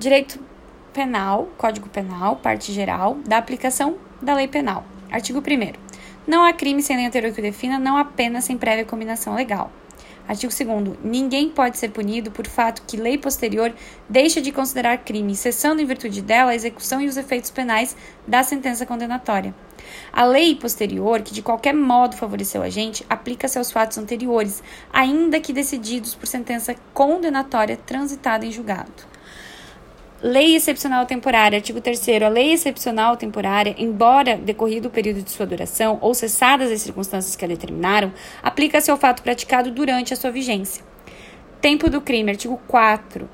Direito Penal, Código Penal, parte geral, da aplicação da lei penal. Artigo 1. Não há crime sem lei anterior que o defina, não há pena sem prévia combinação legal. Artigo 2. Ninguém pode ser punido por fato que lei posterior deixa de considerar crime, cessando em virtude dela a execução e os efeitos penais da sentença condenatória. A lei posterior, que de qualquer modo favoreceu a gente, aplica-se aos fatos anteriores, ainda que decididos por sentença condenatória transitada em julgado. Lei excepcional temporária, artigo 3 A lei excepcional temporária, embora decorrido o período de sua duração ou cessadas as circunstâncias que a determinaram, aplica-se ao fato praticado durante a sua vigência. Tempo do crime, artigo 4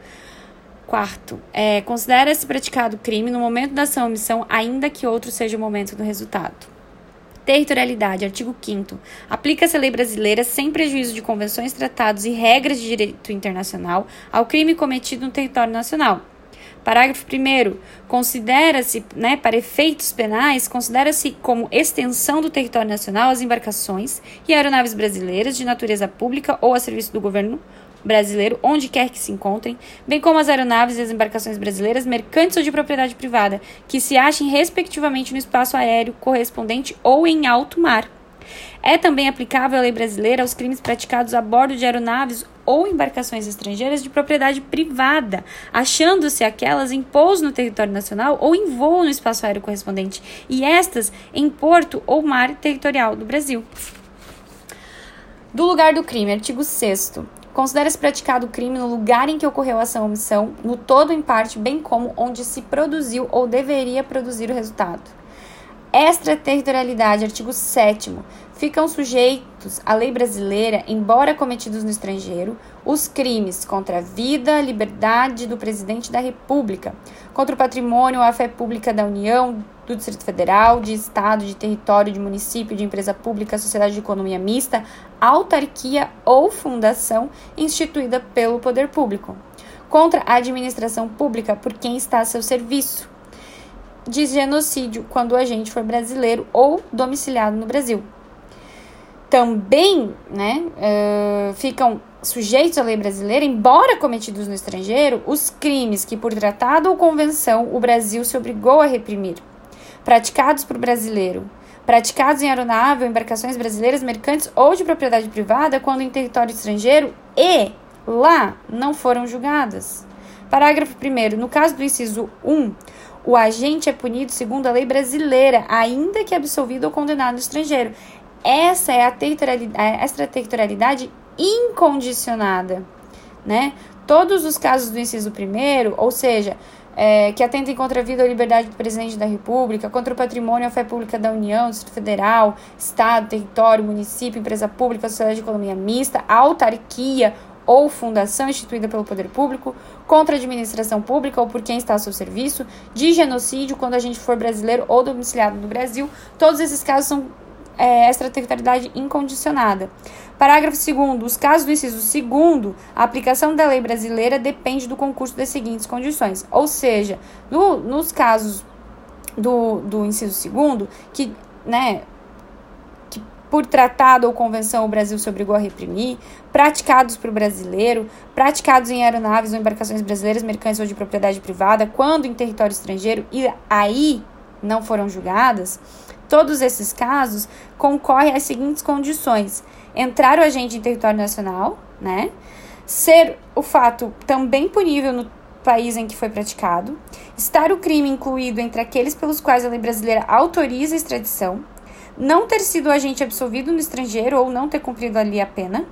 Quarto, é, considera-se praticado crime no momento da ação ou omissão, ainda que outro seja o momento do resultado. Territorialidade, artigo 5 Aplica-se a lei brasileira sem prejuízo de convenções, tratados e regras de direito internacional ao crime cometido no território nacional Parágrafo 1 considera-se, né, para efeitos penais, considera-se como extensão do território nacional as embarcações e aeronaves brasileiras de natureza pública ou a serviço do governo brasileiro, onde quer que se encontrem, bem como as aeronaves e as embarcações brasileiras mercantes ou de propriedade privada, que se achem respectivamente no espaço aéreo correspondente ou em alto mar. É também aplicável a lei brasileira aos crimes praticados a bordo de aeronaves ou embarcações estrangeiras de propriedade privada, achando-se aquelas em pouso no território nacional ou em voo no espaço aéreo correspondente, e estas em porto ou mar territorial do Brasil. Do lugar do crime, artigo 6 Considera-se praticado o crime no lugar em que ocorreu a ação ou omissão, no todo ou em parte, bem como onde se produziu ou deveria produzir o resultado. Extraterritorialidade, artigo 7 ficam sujeitos à lei brasileira, embora cometidos no estrangeiro, os crimes contra a vida, liberdade do presidente da República, contra o patrimônio ou a fé pública da União, do Distrito Federal, de Estado, de território, de município, de empresa pública, sociedade de economia mista, autarquia ou fundação instituída pelo poder público, contra a administração pública por quem está a seu serviço. De genocídio quando o agente for brasileiro ou domiciliado no Brasil também né, uh, ficam sujeitos à lei brasileira, embora cometidos no estrangeiro, os crimes que, por tratado ou convenção, o Brasil se obrigou a reprimir, praticados por brasileiro, praticados em aeronave ou embarcações brasileiras, mercantes ou de propriedade privada, quando em território estrangeiro e lá não foram julgadas. Parágrafo 1. No caso do inciso 1, o agente é punido segundo a lei brasileira, ainda que absolvido ou condenado no estrangeiro. Essa é a, a extraterritorialidade incondicionada, né? Todos os casos do inciso primeiro, ou seja, é, que atentem contra a vida ou liberdade do presidente da República, contra o patrimônio a fé pública da União, Distrito Federal, Estado, território, município, empresa pública, sociedade de economia mista, autarquia ou fundação instituída pelo poder público, contra a administração pública ou por quem está a seu serviço, de genocídio quando a gente for brasileiro ou domiciliado no Brasil. Todos esses casos são é, extraterritorialidade incondicionada. Parágrafo 2. Os casos do inciso 2, a aplicação da lei brasileira depende do concurso das seguintes condições. Ou seja, no, nos casos do, do inciso 2, que, né, por tratado ou convenção o Brasil se obrigou a reprimir, praticados por brasileiro, praticados em aeronaves ou embarcações brasileiras, mercantes ou de propriedade privada, quando em território estrangeiro, e aí não foram julgadas Todos esses casos concorrem às seguintes condições: entrar o agente em território nacional, né? Ser o fato também punível no país em que foi praticado, estar o crime incluído entre aqueles pelos quais a lei brasileira autoriza a extradição, não ter sido agente absolvido no estrangeiro ou não ter cumprido ali a pena,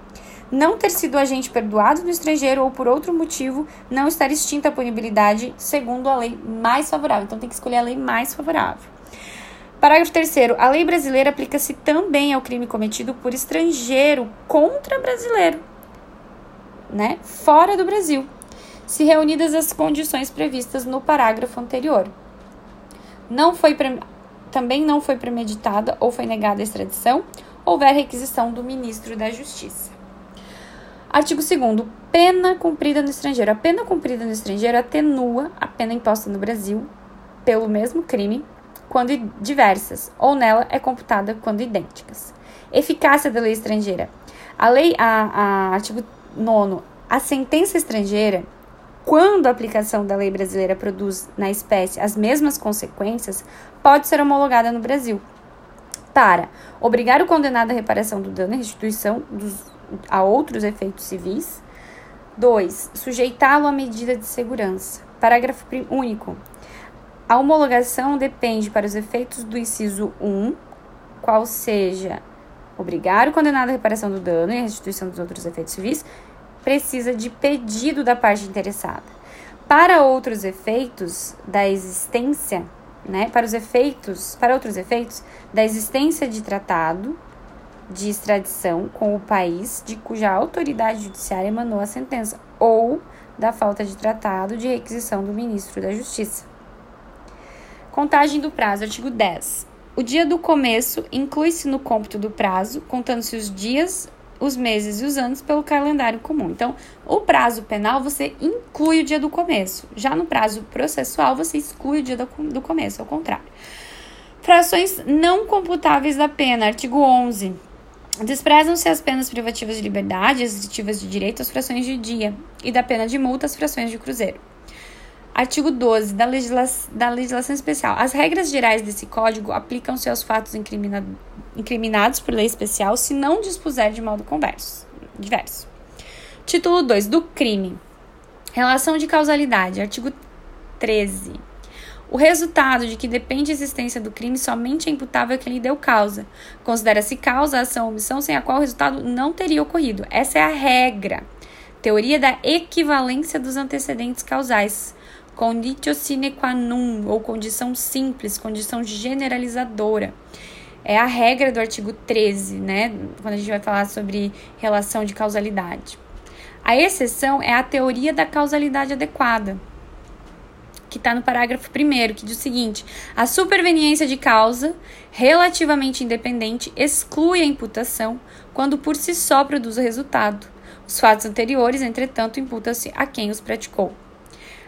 não ter sido agente perdoado no estrangeiro ou por outro motivo não estar extinta a punibilidade segundo a lei mais favorável. Então tem que escolher a lei mais favorável. Parágrafo 3. A lei brasileira aplica-se também ao crime cometido por estrangeiro contra brasileiro, né? Fora do Brasil, se reunidas as condições previstas no parágrafo anterior. Não foi também não foi premeditada ou foi negada a extradição, houver requisição do ministro da Justiça. Artigo 2 Pena cumprida no estrangeiro. A pena cumprida no estrangeiro atenua a pena imposta no Brasil pelo mesmo crime quando diversas, ou nela é computada quando idênticas. Eficácia da lei estrangeira. A lei, a, a artigo 9 a sentença estrangeira quando a aplicação da lei brasileira produz na espécie as mesmas consequências, pode ser homologada no Brasil. Para obrigar o condenado à reparação do dano e restituição dos, a outros efeitos civis. 2. Sujeitá-lo à medida de segurança. Parágrafo único. A homologação depende para os efeitos do inciso 1, qual seja obrigar o condenado à reparação do dano e restituição dos outros efeitos civis, precisa de pedido da parte interessada. Para outros efeitos da existência, né, para os efeitos, para outros efeitos da existência de tratado de extradição com o país de cuja autoridade judiciária emanou a sentença ou da falta de tratado de requisição do ministro da Justiça. Contagem do prazo, artigo 10. O dia do começo inclui-se no cômputo do prazo, contando-se os dias os meses e os anos pelo calendário comum. Então, o prazo penal você inclui o dia do começo. Já no prazo processual, você exclui o dia do, do começo, ao contrário. Frações não computáveis da pena, artigo 11. Desprezam-se as penas privativas de liberdade, restritivas de direito às frações de dia, e da pena de multa às frações de cruzeiro. Artigo 12 da, legisla da legislação especial. As regras gerais desse código aplicam-se aos fatos incriminados incriminados por lei especial se não dispuser de modo converso, diverso. Título 2 do crime. Relação de causalidade. Artigo 13. O resultado de que depende a existência do crime somente é imputável a quem lhe deu causa. Considera-se causa ação ou omissão sem a qual o resultado não teria ocorrido. Essa é a regra. Teoria da equivalência dos antecedentes causais. Conditio sine qua non, ou condição simples, condição generalizadora é a regra do artigo 13, né? Quando a gente vai falar sobre relação de causalidade. A exceção é a teoria da causalidade adequada, que está no parágrafo 1, que diz o seguinte: a superveniência de causa relativamente independente exclui a imputação quando por si só produz o resultado. Os fatos anteriores, entretanto, imputam-se a quem os praticou.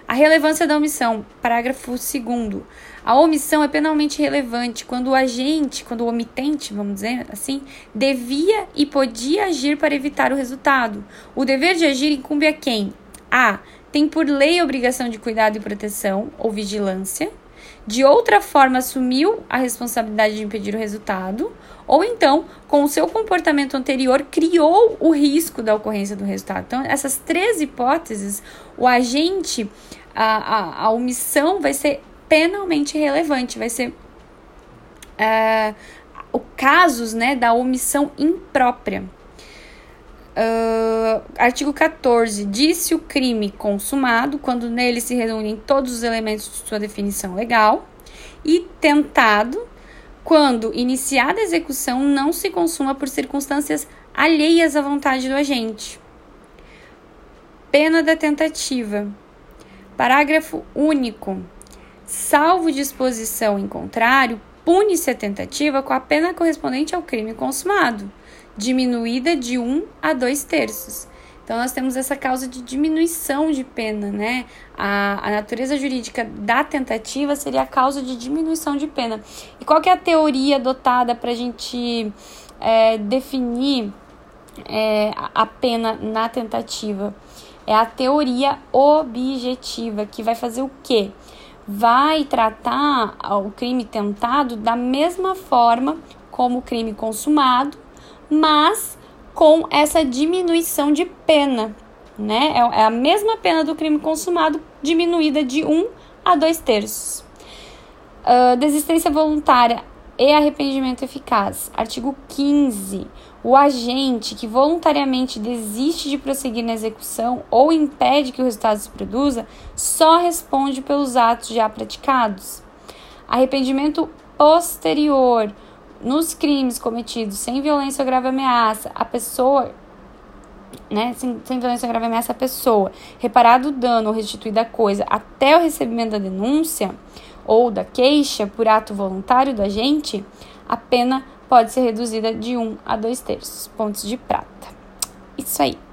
A relevância da omissão, parágrafo 2. A omissão é penalmente relevante quando o agente, quando o omitente, vamos dizer assim, devia e podia agir para evitar o resultado. O dever de agir incumbe a quem? A. Tem por lei a obrigação de cuidado e proteção ou vigilância. De outra forma, assumiu a responsabilidade de impedir o resultado. Ou então, com o seu comportamento anterior, criou o risco da ocorrência do resultado. Então, essas três hipóteses, o agente a, a, a omissão vai ser penalmente relevante, vai ser uh, o casos né, da omissão imprópria. Uh, artigo 14. Disse o crime consumado quando nele se reúnem todos os elementos de sua definição legal. E tentado quando iniciada a execução não se consuma por circunstâncias alheias à vontade do agente. Pena da tentativa. Parágrafo único. Salvo disposição em contrário, pune-se a tentativa com a pena correspondente ao crime consumado, diminuída de 1 um a 2 terços. Então, nós temos essa causa de diminuição de pena, né? A, a natureza jurídica da tentativa seria a causa de diminuição de pena. E qual que é a teoria adotada para a gente é, definir é, a pena na tentativa? É a teoria objetiva, que vai fazer o quê? Vai tratar o crime tentado da mesma forma como o crime consumado, mas com essa diminuição de pena, né? É, é a mesma pena do crime consumado, diminuída de 1 um a 2 terços. Uh, desistência voluntária e arrependimento eficaz. Artigo 15. O agente que voluntariamente desiste de prosseguir na execução ou impede que o resultado se produza só responde pelos atos já praticados. Arrependimento posterior. Nos crimes cometidos sem violência ou grave ameaça, a pessoa né, sem, sem violência grave ameaça, a pessoa, reparado o dano ou restituída a coisa até o recebimento da denúncia ou da queixa por ato voluntário do agente, a pena pode ser reduzida de 1 a 2 terços pontos de prata. Isso aí.